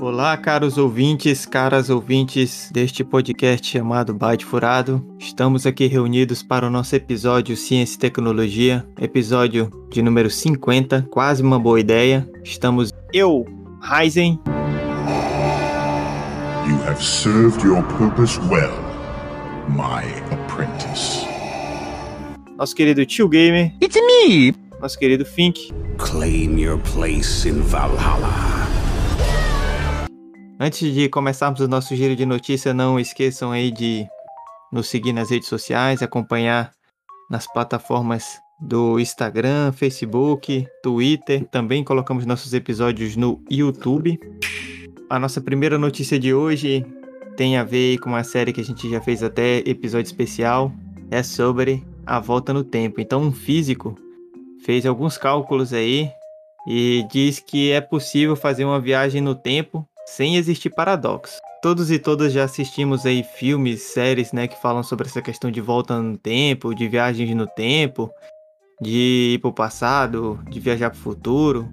Olá, caros ouvintes, caras ouvintes deste podcast chamado Byte Furado. Estamos aqui reunidos para o nosso episódio Ciência e Tecnologia, episódio de número 50, quase uma boa ideia. Estamos eu, Ryzen. You have served your purpose well, my apprentice. Nosso querido Tio Gamer. It's me! Nosso querido Fink. Claim your place in Valhalla. Antes de começarmos o nosso giro de notícia, não esqueçam aí de nos seguir nas redes sociais, acompanhar nas plataformas do Instagram, Facebook, Twitter. Também colocamos nossos episódios no YouTube. A nossa primeira notícia de hoje tem a ver com uma série que a gente já fez até episódio especial. É sobre a volta no tempo. Então, um físico fez alguns cálculos aí e diz que é possível fazer uma viagem no tempo sem existir paradoxo. Todos e todas já assistimos aí filmes, séries, né, que falam sobre essa questão de volta no tempo, de viagens no tempo, de ir pro passado, de viajar pro futuro.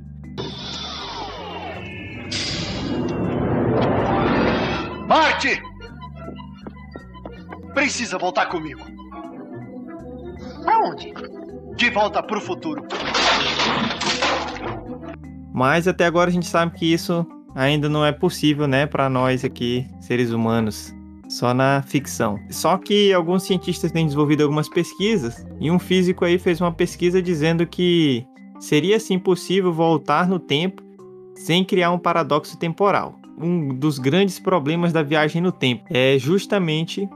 Marte! Precisa voltar comigo. Aonde? De volta pro futuro. Mas até agora a gente sabe que isso ainda não é possível, né, para nós aqui, seres humanos, só na ficção. Só que alguns cientistas têm desenvolvido algumas pesquisas e um físico aí fez uma pesquisa dizendo que seria sim possível voltar no tempo sem criar um paradoxo temporal. Um dos grandes problemas da viagem no tempo é justamente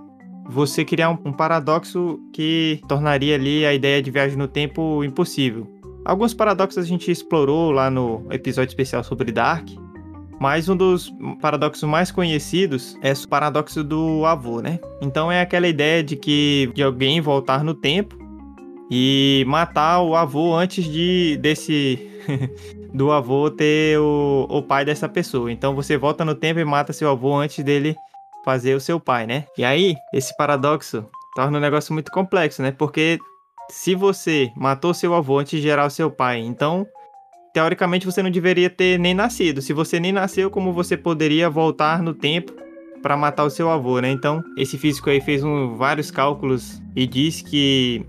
você criar um, paradoxo que tornaria ali a ideia de viagem no tempo impossível. Alguns paradoxos a gente explorou lá no episódio especial sobre Dark, mas um dos paradoxos mais conhecidos é o paradoxo do avô, né? Então é aquela ideia de que de alguém voltar no tempo e matar o avô antes de desse do avô ter o, o pai dessa pessoa. Então você volta no tempo e mata seu avô antes dele fazer o seu pai, né? E aí, esse paradoxo torna um negócio muito complexo, né? Porque se você matou seu avô antes de gerar o seu pai, então teoricamente você não deveria ter nem nascido. Se você nem nasceu, como você poderia voltar no tempo para matar o seu avô, né? Então, esse físico aí fez um, vários cálculos e diz que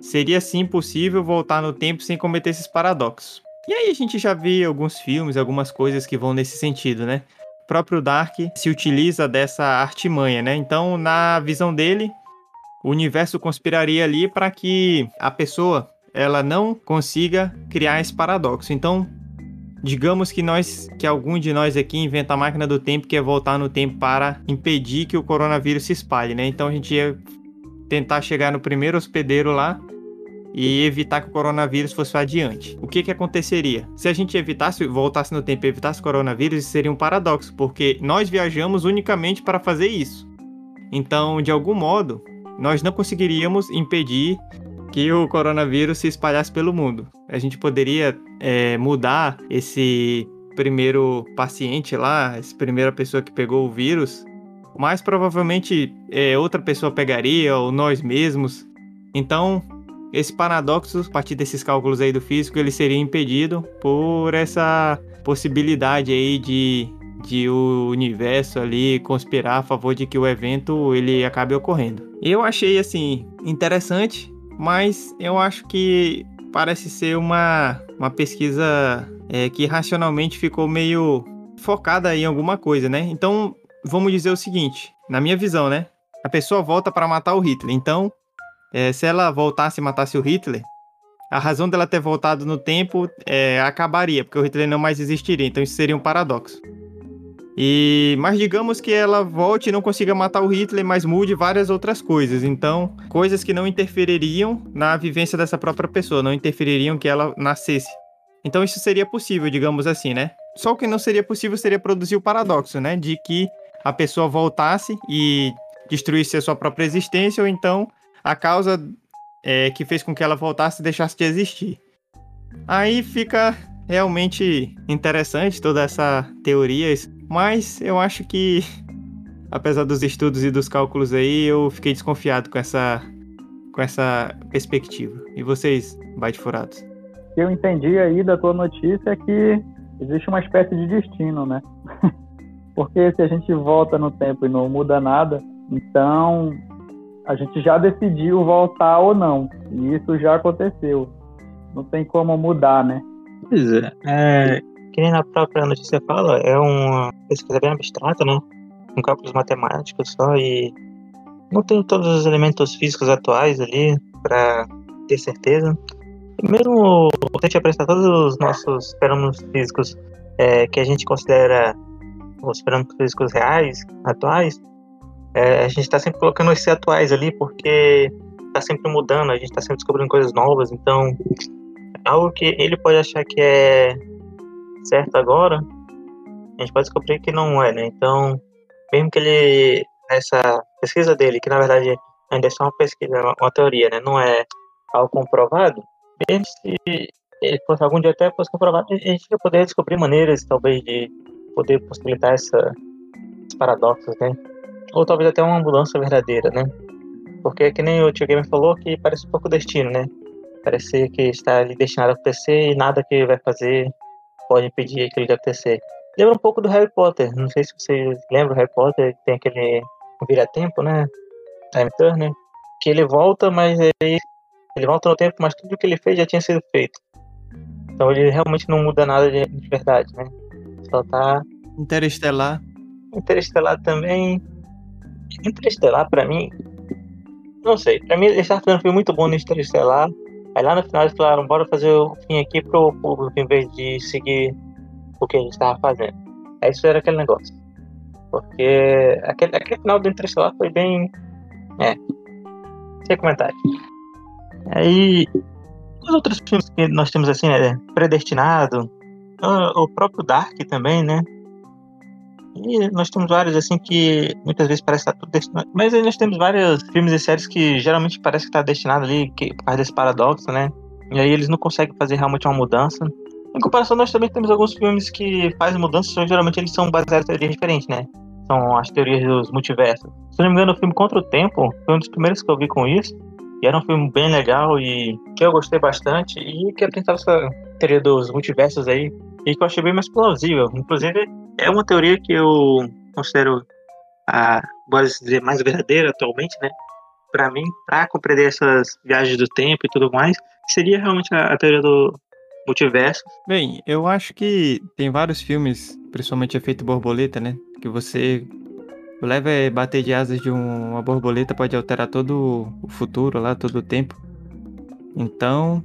seria sim possível voltar no tempo sem cometer esses paradoxos. E aí a gente já viu alguns filmes, algumas coisas que vão nesse sentido, né? O próprio Dark se utiliza dessa artimanha, né? Então, na visão dele, o universo conspiraria ali para que a pessoa ela não consiga criar esse paradoxo. Então, digamos que nós, que algum de nós aqui inventa a máquina do tempo que é voltar no tempo para impedir que o coronavírus se espalhe, né? Então a gente ia tentar chegar no primeiro hospedeiro lá e evitar que o coronavírus fosse adiante. O que que aconteceria? Se a gente evitasse, voltasse no tempo e evitasse o coronavírus, isso seria um paradoxo, porque nós viajamos unicamente para fazer isso. Então, de algum modo, nós não conseguiríamos impedir que o coronavírus se espalhasse pelo mundo. A gente poderia é, mudar esse primeiro paciente lá, essa primeira pessoa que pegou o vírus, mas provavelmente é, outra pessoa pegaria, ou nós mesmos. Então, esse paradoxo, a partir desses cálculos aí do físico, ele seria impedido por essa possibilidade aí de, de o universo ali conspirar a favor de que o evento ele acabe ocorrendo. Eu achei assim interessante mas eu acho que parece ser uma, uma pesquisa é, que racionalmente ficou meio focada em alguma coisa, né? Então, vamos dizer o seguinte, na minha visão, né? A pessoa volta para matar o Hitler. Então, é, se ela voltasse e matasse o Hitler, a razão dela ter voltado no tempo é, acabaria, porque o Hitler não mais existiria. Então, isso seria um paradoxo. E mas digamos que ela volte e não consiga matar o Hitler, mas mude várias outras coisas. Então, coisas que não interfeririam na vivência dessa própria pessoa, não interfeririam que ela nascesse. Então isso seria possível, digamos assim, né? Só o que não seria possível seria produzir o paradoxo, né, de que a pessoa voltasse e destruísse a sua própria existência ou então a causa é, que fez com que ela voltasse deixasse de existir. Aí fica realmente interessante toda essa teoria, mas eu acho que, apesar dos estudos e dos cálculos aí, eu fiquei desconfiado com essa, com essa perspectiva. E vocês, Byte Furados? O que eu entendi aí da tua notícia é que existe uma espécie de destino, né? Porque se a gente volta no tempo e não muda nada, então a gente já decidiu voltar ou não. E isso já aconteceu. Não tem como mudar, né? Pois é. é que nem na própria notícia fala, é uma pesquisa bem abstrata, né? Com cálculos matemáticos só e não tem todos os elementos físicos atuais ali para ter certeza. Mesmo a gente apresentar todos os nossos fenômenos físicos é, que a gente considera os fenômenos físicos reais, atuais, é, a gente está sempre colocando esses atuais ali porque está sempre mudando, a gente está sempre descobrindo coisas novas, então algo que ele pode achar que é certo agora, a gente pode descobrir que não é, né? Então, mesmo que ele, nessa pesquisa dele, que na verdade ainda é só uma pesquisa, uma teoria, né? Não é algo comprovado, mesmo se ele fosse algum dia até fosse comprovado, a gente ia poder descobrir maneiras, talvez, de poder possibilitar essa, esses paradoxos, né? Ou talvez até uma mudança verdadeira, né? Porque que nem o tio Gamer falou que parece um pouco destino, né? Parece que está ali destinado a acontecer e nada que vai fazer pode impedir aquilo de acontecer. Lembra um pouco do Harry Potter. Não sei se vocês lembram do Harry Potter, tem aquele vira-tempo, né? Time Turner. Que ele volta, mas ele, ele volta no tempo, mas tudo que ele fez já tinha sido feito. Então ele realmente não muda nada de, de verdade, né? Só tá. Interestelar. Interestelar também. Interestelar, pra mim. Não sei. Pra mim, ele fazendo um filme muito bom no Interestelar. Aí lá no final eles falaram, bora fazer o fim aqui pro público em vez de seguir o que a gente estava fazendo. Aí isso era aquele negócio. Porque aquele, aquele final do Interestelar foi bem. É. Sem comentário. Aí. Os outros filmes que nós temos assim, né? Predestinado. O próprio Dark também, né? E nós temos vários, assim, que muitas vezes parece estar tudo destinado. Mas aí nós temos vários filmes e séries que geralmente parece que está destinado ali, que, por causa desse paradoxo, né? E aí eles não conseguem fazer realmente uma mudança. Em comparação, nós também temos alguns filmes que fazem mudanças, só geralmente eles são baseados em teorias diferentes, né? São as teorias dos multiversos. Se não me engano, o filme Contra o Tempo foi um dos primeiros que eu vi com isso. E era um filme bem legal e que eu gostei bastante. E que apresentava essa teoria dos multiversos aí. E que eu achei bem mais plausível. Inclusive, é uma teoria que eu considero a, pode dizer, mais verdadeira atualmente, né? Para mim, para compreender essas viagens do tempo e tudo mais, seria realmente a, a teoria do multiverso. Bem, eu acho que tem vários filmes, principalmente Efeito Borboleta, né? Que você leva é bater de asas de um, uma borboleta pode alterar todo o futuro lá, todo o tempo. Então,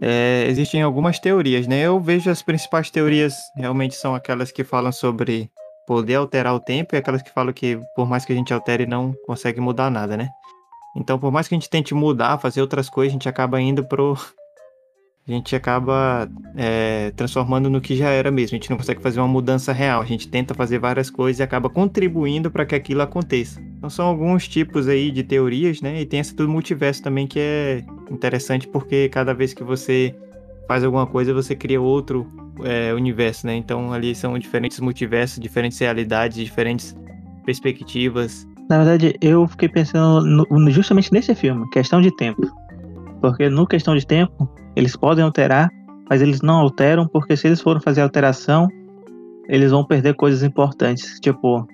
é, existem algumas teorias, né? Eu vejo as principais teorias realmente são aquelas que falam sobre poder alterar o tempo e aquelas que falam que por mais que a gente altere não consegue mudar nada, né? Então, por mais que a gente tente mudar, fazer outras coisas, a gente acaba indo pro a gente acaba é, transformando no que já era mesmo. A gente não consegue fazer uma mudança real. A gente tenta fazer várias coisas e acaba contribuindo para que aquilo aconteça. Então são alguns tipos aí de teorias, né? E tem essa do multiverso também que é interessante porque cada vez que você faz alguma coisa você cria outro é, universo, né? Então ali são diferentes multiversos, diferentes realidades, diferentes perspectivas. Na verdade, eu fiquei pensando no, justamente nesse filme, questão de tempo. Porque no questão de tempo, eles podem alterar, mas eles não alteram porque se eles forem fazer alteração, eles vão perder coisas importantes. Tipo,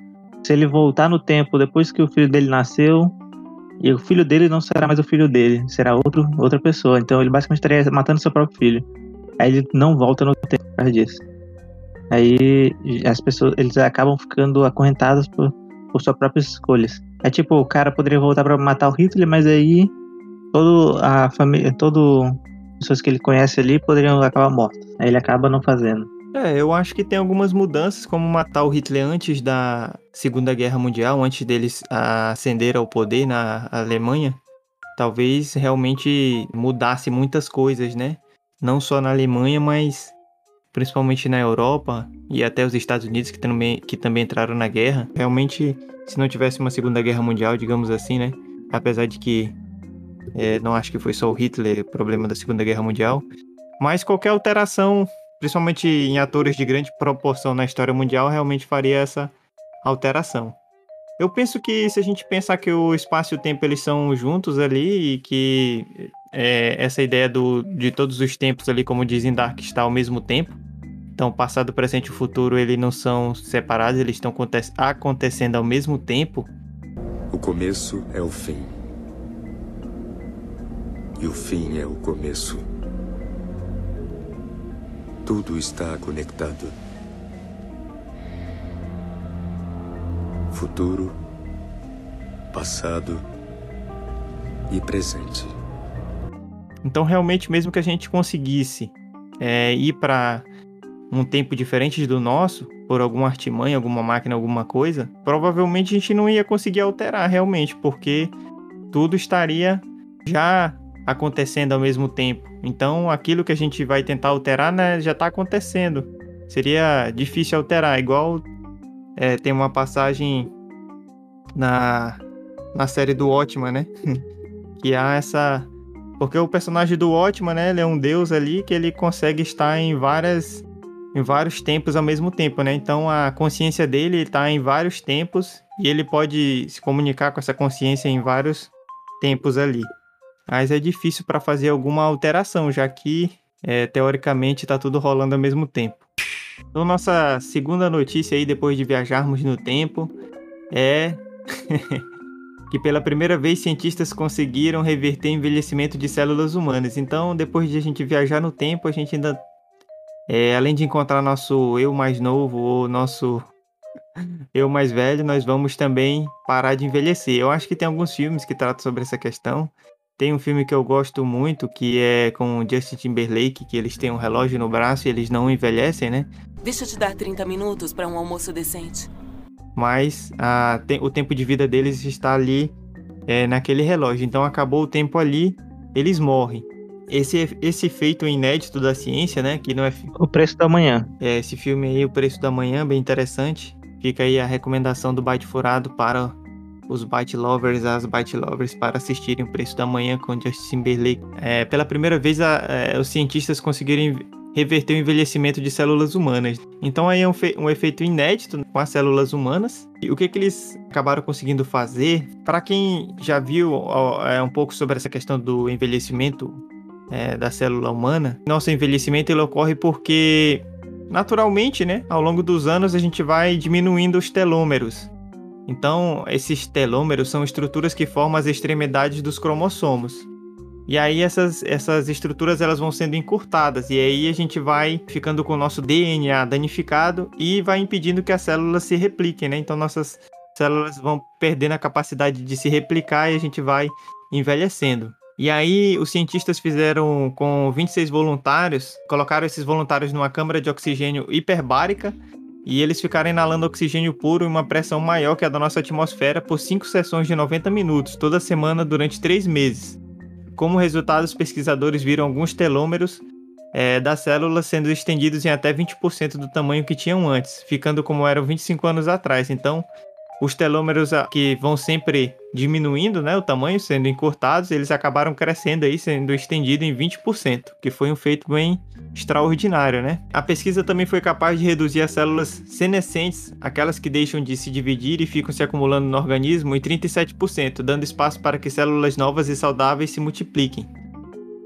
se ele voltar no tempo depois que o filho dele nasceu, e o filho dele não será mais o filho dele, será outro, outra pessoa. Então ele basicamente estaria matando seu próprio filho. Aí ele não volta no tempo por causa disso. Aí as pessoas, eles acabam ficando acorrentados por, por suas próprias escolhas. É tipo, o cara poderia voltar para matar o Hitler, mas aí todo a família, todo pessoas que ele conhece ali poderiam acabar mortas. Aí ele acaba não fazendo. É, eu acho que tem algumas mudanças, como matar o Hitler antes da Segunda Guerra Mundial, antes deles ascender ao poder na Alemanha. Talvez realmente mudasse muitas coisas, né? Não só na Alemanha, mas principalmente na Europa e até os Estados Unidos, que também, que também entraram na guerra. Realmente, se não tivesse uma Segunda Guerra Mundial, digamos assim, né? Apesar de que é, não acho que foi só o Hitler o problema da Segunda Guerra Mundial. Mas qualquer alteração, principalmente em atores de grande proporção na história mundial, realmente faria essa alteração. Eu penso que se a gente pensar que o espaço e o tempo eles são juntos ali e que é, essa ideia do, de todos os tempos ali, como dizem Dark, está ao mesmo tempo, Então, passado, presente e futuro, eles não são separados, eles estão aconte- acontecendo ao mesmo tempo. O começo é o fim. E o fim é o começo. Tudo está conectado. Futuro, passado e presente. Então, realmente, mesmo que a gente conseguisse é, ir para um tempo diferente do nosso, por alguma artimanha, alguma máquina, alguma coisa, provavelmente a gente não ia conseguir alterar realmente, porque tudo estaria já acontecendo ao mesmo tempo. Então, aquilo que a gente vai tentar alterar, né, já está acontecendo. Seria difícil alterar, igual é, tem uma passagem na, na série do Watchman, né? que há essa porque o personagem do Watchman, né, ele é um deus ali que ele consegue estar em várias em vários tempos ao mesmo tempo, né? Então a consciência dele está em vários tempos e ele pode se comunicar com essa consciência em vários tempos ali. Mas é difícil para fazer alguma alteração, já que é, teoricamente está tudo rolando ao mesmo tempo. Então nossa segunda notícia aí depois de viajarmos no tempo é que pela primeira vez cientistas conseguiram reverter envelhecimento de células humanas. Então, depois de a gente viajar no tempo, a gente ainda, é, além de encontrar nosso eu mais novo ou nosso eu mais velho, nós vamos também parar de envelhecer. Eu acho que tem alguns filmes que tratam sobre essa questão. Tem um filme que eu gosto muito, que é com o Justin Timberlake, que eles têm um relógio no braço e eles não envelhecem, né? Deixa eu te dar 30 minutos para um almoço decente. mas a, te- o tempo de vida deles está ali é, naquele relógio. Então acabou o tempo ali, eles morrem. Esse, esse feito inédito da ciência, né? Que não é, O preço da manhã. é esse filme aí, O Preço da Manhã, bem interessante. Fica aí a recomendação do Byte Furado para os Byte Lovers, as Byte Lovers, para assistirem O Preço da Manhã com Justin Timberlake. É, pela primeira vez, a- é, os cientistas conseguiram reverter o envelhecimento de células humanas. Então aí é um, um efeito inédito com as células humanas. E o que, que eles acabaram conseguindo fazer? Para quem já viu ó, é, um pouco sobre essa questão do envelhecimento é, da célula humana, nosso envelhecimento ele ocorre porque naturalmente, né, ao longo dos anos a gente vai diminuindo os telômeros. Então, esses telômeros são estruturas que formam as extremidades dos cromossomos. E aí essas, essas estruturas elas vão sendo encurtadas e aí a gente vai ficando com o nosso DNA danificado e vai impedindo que as células se repliquem, né? Então nossas células vão perdendo a capacidade de se replicar e a gente vai envelhecendo. E aí os cientistas fizeram com 26 voluntários, colocaram esses voluntários numa câmara de oxigênio hiperbárica e eles ficaram inalando oxigênio puro em uma pressão maior que a da nossa atmosfera por 5 sessões de 90 minutos, toda semana durante 3 meses. Como resultado, os pesquisadores viram alguns telômeros eh, das células sendo estendidos em até 20% do tamanho que tinham antes, ficando como eram 25 anos atrás. Então, os telômeros que vão sempre diminuindo, né, o tamanho, sendo encurtados, eles acabaram crescendo aí, sendo estendido em 20%, que foi um feito bem extraordinário, né? A pesquisa também foi capaz de reduzir as células senescentes, aquelas que deixam de se dividir e ficam se acumulando no organismo, em 37%, dando espaço para que células novas e saudáveis se multipliquem.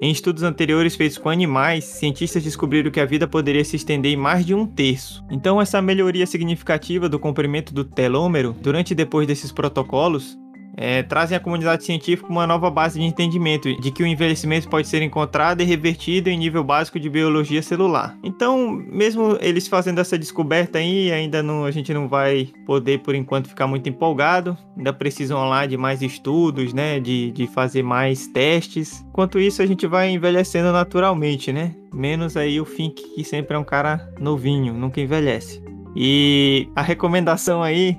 Em estudos anteriores feitos com animais, cientistas descobriram que a vida poderia se estender em mais de um terço. Então, essa melhoria significativa do comprimento do telômero durante e depois desses protocolos é, trazem à comunidade científica uma nova base de entendimento de que o envelhecimento pode ser encontrado e revertido em nível básico de biologia celular. Então, mesmo eles fazendo essa descoberta aí, ainda não, a gente não vai poder, por enquanto, ficar muito empolgado. Ainda precisam lá de mais estudos, né? De, de fazer mais testes. Enquanto isso, a gente vai envelhecendo naturalmente, né? Menos aí o Fink, que sempre é um cara novinho, nunca envelhece. E a recomendação aí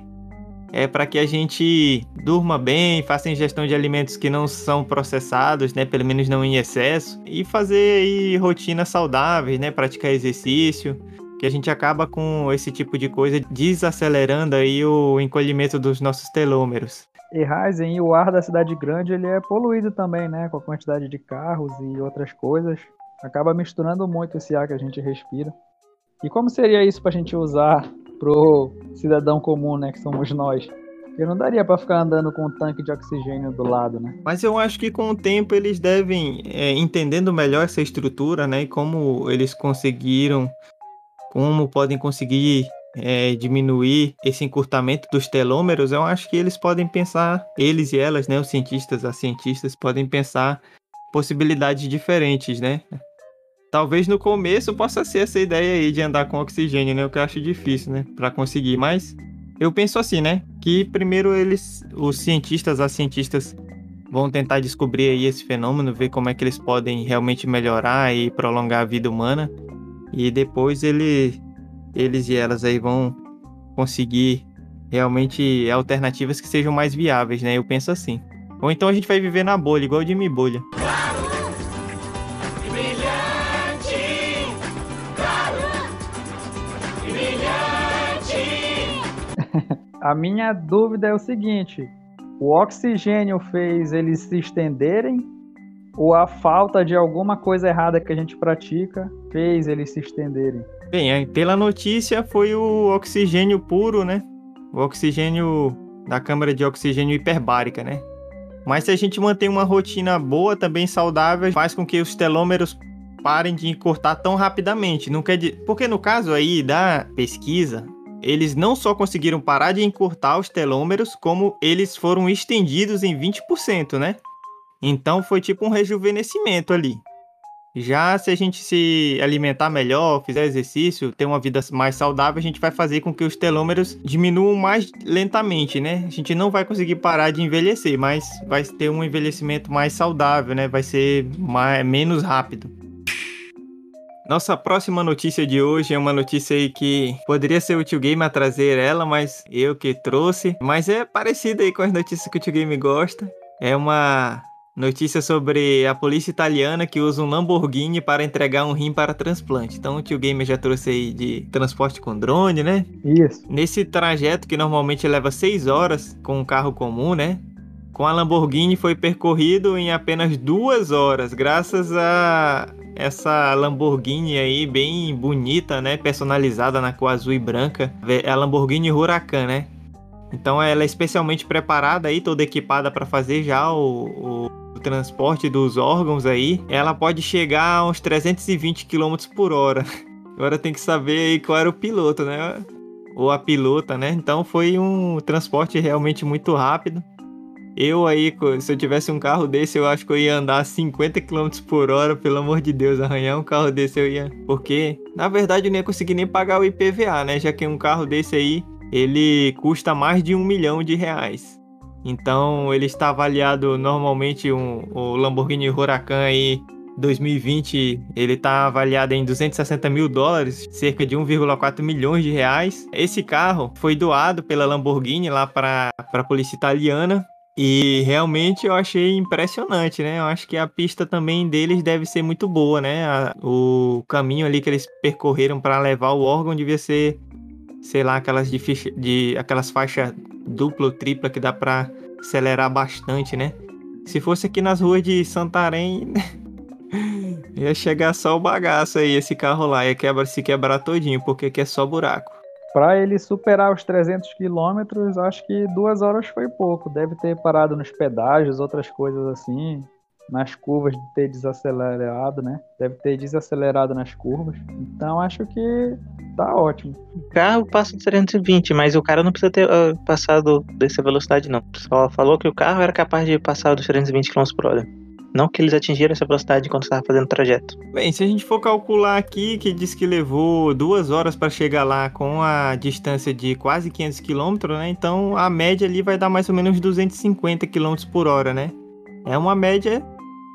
é para que a gente durma bem, faça ingestão de alimentos que não são processados, né, pelo menos não em excesso, e fazer aí rotinas saudáveis, né, praticar exercício, que a gente acaba com esse tipo de coisa desacelerando aí o encolhimento dos nossos telômeros. E e o ar da cidade grande ele é poluído também, né? Com a quantidade de carros e outras coisas. Acaba misturando muito esse ar que a gente respira. E como seria isso pra gente usar pro cidadão comum, né? Que somos nós? Porque não daria pra ficar andando com um tanque de oxigênio do lado, né? Mas eu acho que com o tempo eles devem, é, entendendo melhor essa estrutura, né, e como eles conseguiram como podem conseguir é, diminuir esse encurtamento dos telômeros, eu acho que eles podem pensar, eles e elas, né, os cientistas, as cientistas, podem pensar possibilidades diferentes, né? Talvez no começo possa ser essa ideia aí de andar com oxigênio, né? O que eu acho difícil, né? Para conseguir, mas eu penso assim, né? Que primeiro eles, os cientistas, as cientistas vão tentar descobrir aí esse fenômeno, ver como é que eles podem realmente melhorar e prolongar a vida humana. E depois ele, eles e elas aí vão conseguir realmente alternativas que sejam mais viáveis, né? Eu penso assim. Ou então a gente vai viver na bolha, igual o Jimmy Bolha. A minha dúvida é o seguinte: o oxigênio fez eles se estenderem ou a falta de alguma coisa errada que a gente pratica fez eles se estenderem? Bem, pela notícia foi o oxigênio puro, né? O oxigênio da câmara de oxigênio hiperbárica, né? Mas se a gente mantém uma rotina boa, também saudável, faz com que os telômeros parem de encurtar tão rapidamente. Não quer dizer... Porque no caso aí da pesquisa, eles não só conseguiram parar de encurtar os telômeros, como eles foram estendidos em 20%, né? Então foi tipo um rejuvenescimento ali. Já se a gente se alimentar melhor, fizer exercício, ter uma vida mais saudável, a gente vai fazer com que os telômeros diminuam mais lentamente, né? A gente não vai conseguir parar de envelhecer, mas vai ter um envelhecimento mais saudável, né? Vai ser mais, menos rápido. Nossa próxima notícia de hoje é uma notícia aí que poderia ser o Tio Game a trazer ela, mas eu que trouxe. Mas é parecida aí com as notícias que o Tio Game gosta. É uma notícia sobre a polícia italiana que usa um Lamborghini para entregar um rim para transplante. Então o Tio Game já trouxe aí de transporte com drone, né? Isso. Nesse trajeto que normalmente leva 6 horas com um carro comum, né? Com a Lamborghini foi percorrido em apenas duas horas, graças a essa Lamborghini aí bem bonita, né? Personalizada na cor azul e branca. É a Lamborghini Huracan, né? Então ela é especialmente preparada aí, toda equipada para fazer já o, o, o, transporte dos órgãos aí. Ela pode chegar a uns 320 km por hora. Agora tem que saber aí qual era o piloto, né? Ou a pilota, né? Então foi um transporte realmente muito rápido. Eu aí, se eu tivesse um carro desse, eu acho que eu ia andar 50 km por hora, pelo amor de Deus, arranhar um carro desse eu ia. Porque, na verdade, eu nem ia conseguir nem pagar o IPVA, né? Já que um carro desse aí, ele custa mais de um milhão de reais. Então, ele está avaliado normalmente, um, o Lamborghini Huracan aí 2020 ele está avaliado em 260 mil dólares, cerca de 1,4 milhões de reais. Esse carro foi doado pela Lamborghini lá para a polícia italiana e realmente eu achei impressionante, né? Eu acho que a pista também deles deve ser muito boa, né? A, o caminho ali que eles percorreram para levar o órgão devia ser, sei lá, aquelas de, de aquelas faixas dupla ou tripla que dá para acelerar bastante, né? Se fosse aqui nas ruas de Santarém, ia chegar só o bagaço aí, esse carro lá, ia quebra, se quebrar todinho, porque aqui é só buraco. Para ele superar os 300 quilômetros, acho que duas horas foi pouco. Deve ter parado nos pedágios, outras coisas assim, nas curvas de ter desacelerado, né? Deve ter desacelerado nas curvas. Então acho que tá ótimo. O carro passa de 320, mas o cara não precisa ter uh, passado dessa velocidade, não. Só falou que o carro era capaz de passar dos 320 km por hora. Não que eles atingiram essa velocidade enquanto estava fazendo o trajeto. Bem, se a gente for calcular aqui, que diz que levou duas horas para chegar lá com a distância de quase 500 km, né? Então a média ali vai dar mais ou menos 250 km por hora, né? É uma média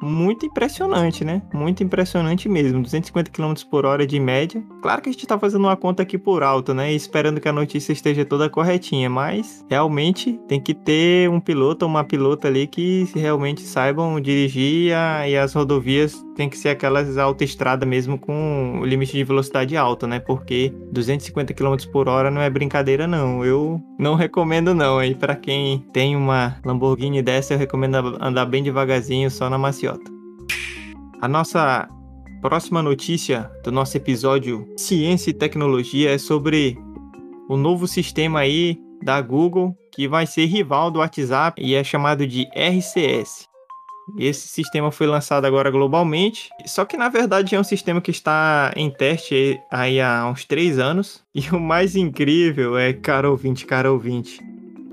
muito impressionante, né? Muito impressionante mesmo. 250 km por hora de média. Claro que a gente tá fazendo uma conta aqui por alto, né? Esperando que a notícia esteja toda corretinha, mas realmente tem que ter um piloto ou uma pilota ali que realmente saibam dirigir a, e as rodovias tem que ser aquelas autoestradas mesmo com limite de velocidade alto, né? Porque 250 km por hora não é brincadeira não. Eu não recomendo não. Aí para quem tem uma Lamborghini dessa, eu recomendo andar bem devagarzinho só na maciota. A nossa próxima notícia do nosso episódio Ciência e Tecnologia é sobre o novo sistema aí da Google que vai ser rival do WhatsApp e é chamado de RCS. Esse sistema foi lançado agora globalmente, só que na verdade é um sistema que está em teste aí há uns três anos. E o mais incrível é, cara ouvinte, cara ouvinte,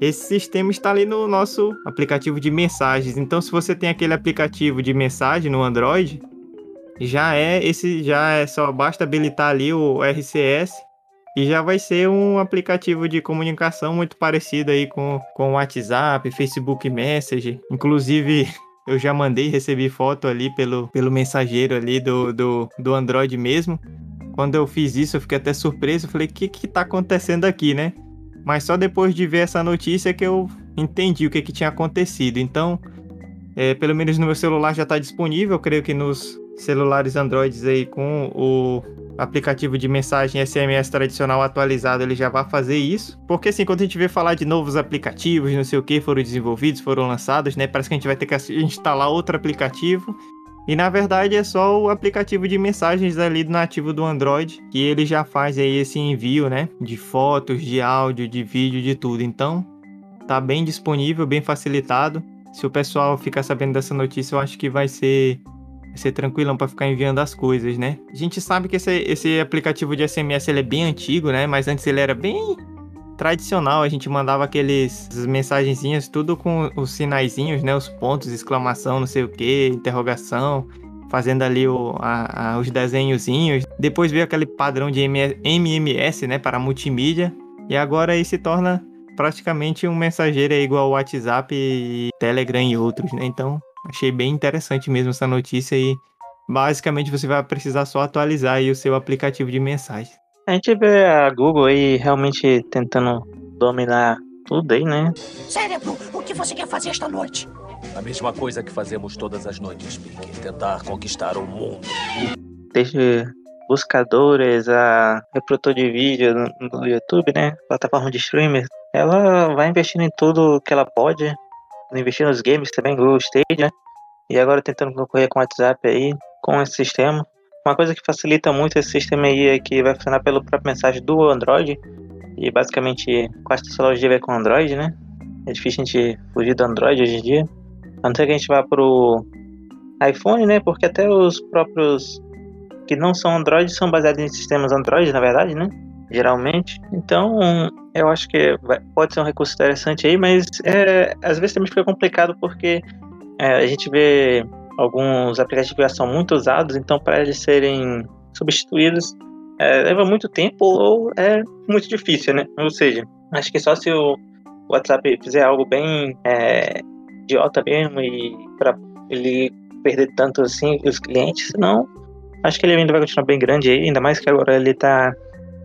esse sistema está ali no nosso aplicativo de mensagens. Então, se você tem aquele aplicativo de mensagem no Android, já é esse, já é só basta habilitar ali o RCS e já vai ser um aplicativo de comunicação muito parecido aí com, com o WhatsApp, Facebook Messenger. Inclusive, eu já mandei recebi foto ali pelo, pelo mensageiro ali do, do, do Android mesmo. Quando eu fiz isso, eu fiquei até surpreso. falei, o que que tá acontecendo aqui, né? Mas só depois de ver essa notícia que eu entendi o que, que tinha acontecido. Então, é, pelo menos no meu celular já está disponível. Eu creio que nos celulares Androids aí com o aplicativo de mensagem SMS tradicional atualizado, ele já vai fazer isso. Porque assim, quando a gente vê falar de novos aplicativos, não sei o que, foram desenvolvidos, foram lançados, né? Parece que a gente vai ter que instalar outro aplicativo. E na verdade é só o aplicativo de mensagens ali do nativo do Android que ele já faz aí esse envio, né? De fotos, de áudio, de vídeo, de tudo. Então, tá bem disponível, bem facilitado. Se o pessoal ficar sabendo dessa notícia, eu acho que vai ser ser tranquilão para ficar enviando as coisas, né? A gente sabe que esse, esse aplicativo de SMS ele é bem antigo, né? Mas antes ele era bem tradicional. A gente mandava aqueles mensagenzinhas tudo com os sinaizinhos, né? Os pontos, exclamação, não sei o que, interrogação, fazendo ali o, a, a, os desenhozinhos. Depois veio aquele padrão de MMS, né? Para multimídia. E agora aí se torna praticamente um mensageiro igual ao WhatsApp, e Telegram e outros, né? Então Achei bem interessante mesmo essa notícia e basicamente você vai precisar só atualizar aí o seu aplicativo de mensagem. A gente vê a Google aí realmente tentando dominar tudo aí, né? Cérebro, o que você quer fazer esta noite? A mesma coisa que fazemos todas as noites, Pink. Tentar conquistar o mundo. Desde buscadores a reprodutor de vídeo no YouTube, né? Plataforma de streamer. Ela vai investindo em tudo que ela pode investir nos games também, Google Stadia, e agora tentando concorrer com o WhatsApp aí, com esse sistema. Uma coisa que facilita muito esse sistema aí é que vai funcionar pelo próprio mensagem do Android, e basicamente quase tecnologia vai com Android, né? É difícil a gente fugir do Android hoje em dia. A não ser que a gente vá pro iPhone, né? Porque até os próprios que não são Android são baseados em sistemas Android, na verdade, né? Geralmente. Então, eu acho que pode ser um recurso interessante aí, mas é, às vezes também fica complicado porque é, a gente vê alguns aplicativos que já são muito usados, então para eles serem substituídos é, leva muito tempo ou é muito difícil, né? Ou seja, acho que só se o WhatsApp fizer algo bem é, idiota mesmo e para ele perder tanto assim os clientes, senão acho que ele ainda vai continuar bem grande aí, ainda mais que agora ele está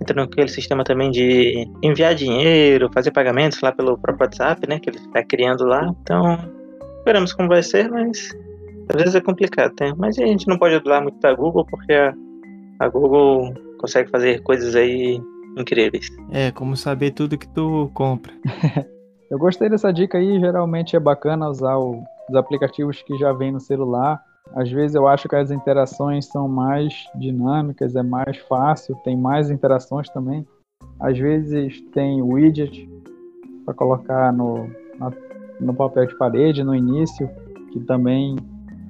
entra naquele sistema também de enviar dinheiro, fazer pagamentos lá pelo próprio WhatsApp, né? Que ele está criando lá. Então, veremos como vai ser, mas às vezes é complicado, né? Mas a gente não pode adular muito da Google, porque a, a Google consegue fazer coisas aí incríveis. É, como saber tudo que tu compra. Eu gostei dessa dica aí, geralmente é bacana usar o, os aplicativos que já vem no celular às vezes eu acho que as interações são mais dinâmicas, é mais fácil, tem mais interações também. Às vezes tem widget para colocar no, na, no papel de parede no início, que também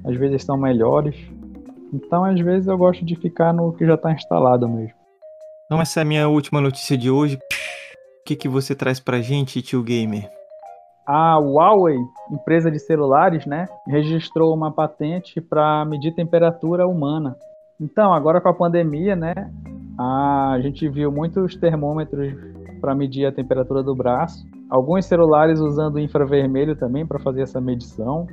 às vezes são melhores. Então, às vezes eu gosto de ficar no que já está instalado mesmo. Então, essa é a minha última notícia de hoje. O que, que você traz pra gente, tio Gamer? A Huawei, empresa de celulares, né, registrou uma patente para medir temperatura humana. Então, agora com a pandemia, né, a gente viu muitos termômetros para medir a temperatura do braço, alguns celulares usando infravermelho também para fazer essa medição.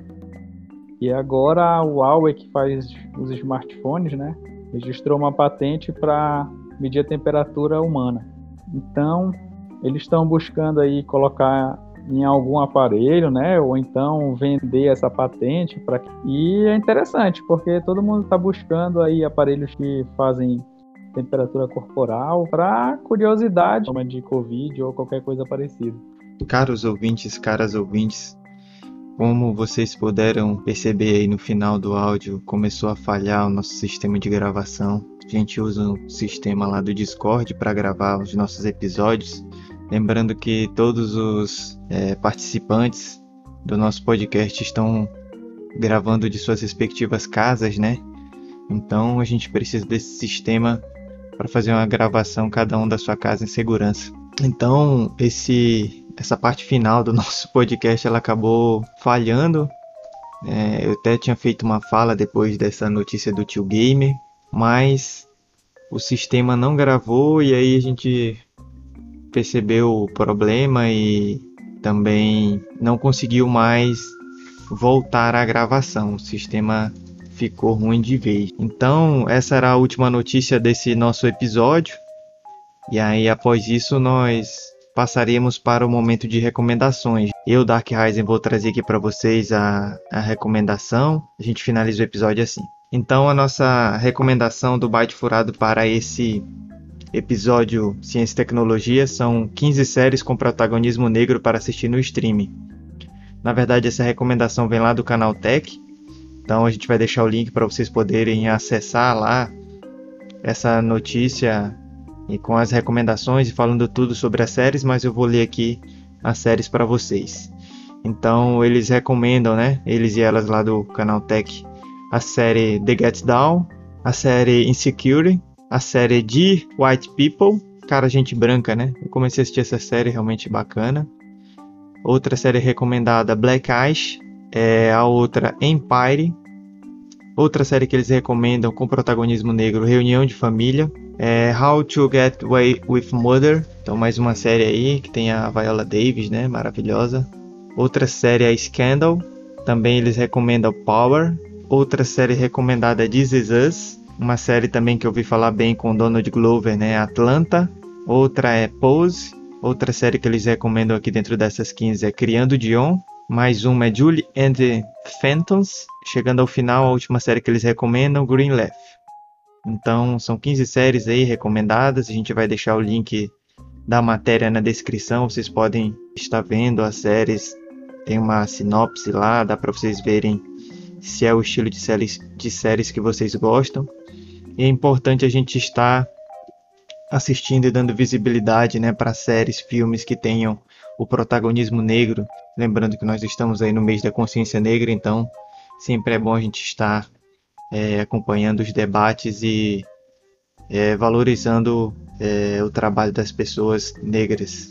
E agora a Huawei, que faz os smartphones, né, registrou uma patente para medir a temperatura humana. Então, eles estão buscando aí colocar em algum aparelho, né? Ou então vender essa patente para e é interessante porque todo mundo está buscando aí aparelhos que fazem temperatura corporal para curiosidade, de covid ou qualquer coisa parecida. Caros ouvintes, caras ouvintes, como vocês puderam perceber aí no final do áudio, começou a falhar o nosso sistema de gravação. A gente usa um sistema lá do Discord para gravar os nossos episódios Lembrando que todos os é, participantes do nosso podcast estão gravando de suas respectivas casas, né? Então a gente precisa desse sistema para fazer uma gravação cada um da sua casa em segurança. Então esse essa parte final do nosso podcast ela acabou falhando. É, eu até tinha feito uma fala depois dessa notícia do tio Gamer, mas o sistema não gravou e aí a gente percebeu o problema e também não conseguiu mais voltar à gravação. O sistema ficou ruim de vez. Então, essa era a última notícia desse nosso episódio. E aí, após isso, nós passaremos para o momento de recomendações. Eu, Dark Rising, vou trazer aqui para vocês a, a recomendação. A gente finaliza o episódio assim. Então, a nossa recomendação do Byte Furado para esse episódio Ciência e Tecnologia são 15 séries com protagonismo negro para assistir no streaming. Na verdade, essa recomendação vem lá do canal Tech. Então a gente vai deixar o link para vocês poderem acessar lá essa notícia e com as recomendações e falando tudo sobre as séries, mas eu vou ler aqui as séries para vocês. Então eles recomendam, né? Eles e elas lá do canal Tech, a série The Get Down, a série Insecurity, a série de White People, cara, gente branca, né? Eu comecei a assistir essa série realmente bacana. Outra série recomendada, Black Eyes, é a outra Empire. Outra série que eles recomendam com protagonismo negro, Reunião de Família. É How to Get Away with Mother. Então mais uma série aí que tem a Viola Davis, né? Maravilhosa. Outra série é Scandal. Também eles recomendam Power. Outra série recomendada é This Is Us. Uma série também que eu ouvi falar bem com Donald Glover, né? Atlanta. Outra é Pose. Outra série que eles recomendam aqui dentro dessas 15 é Criando Dion. Mais uma é Julie and the Phantoms. Chegando ao final, a última série que eles recomendam, Green Left. Então, são 15 séries aí recomendadas. A gente vai deixar o link da matéria na descrição. Vocês podem estar vendo as séries. Tem uma sinopse lá, dá para vocês verem se é o estilo de séries, de séries que vocês gostam. E é importante a gente estar assistindo e dando visibilidade né, para séries, filmes que tenham o protagonismo negro. Lembrando que nós estamos aí no mês da consciência negra, então sempre é bom a gente estar é, acompanhando os debates e é, valorizando é, o trabalho das pessoas negras.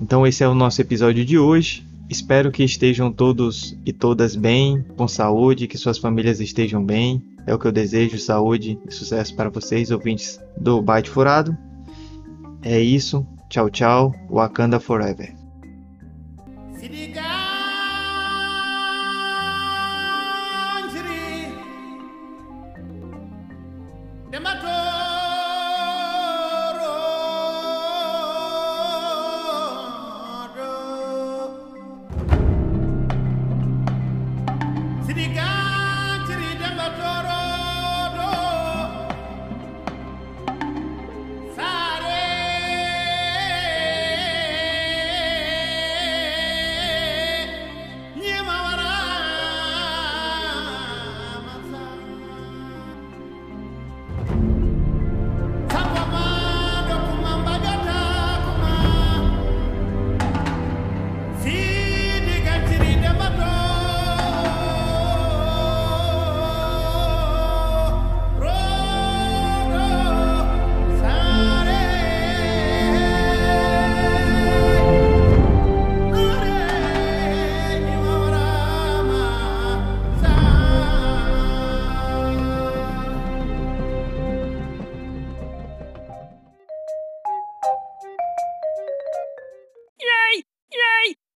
Então esse é o nosso episódio de hoje. Espero que estejam todos e todas bem, com saúde, que suas famílias estejam bem. É o que eu desejo, saúde e sucesso para vocês, ouvintes do Byte Furado. É isso. Tchau, tchau. Wakanda Forever.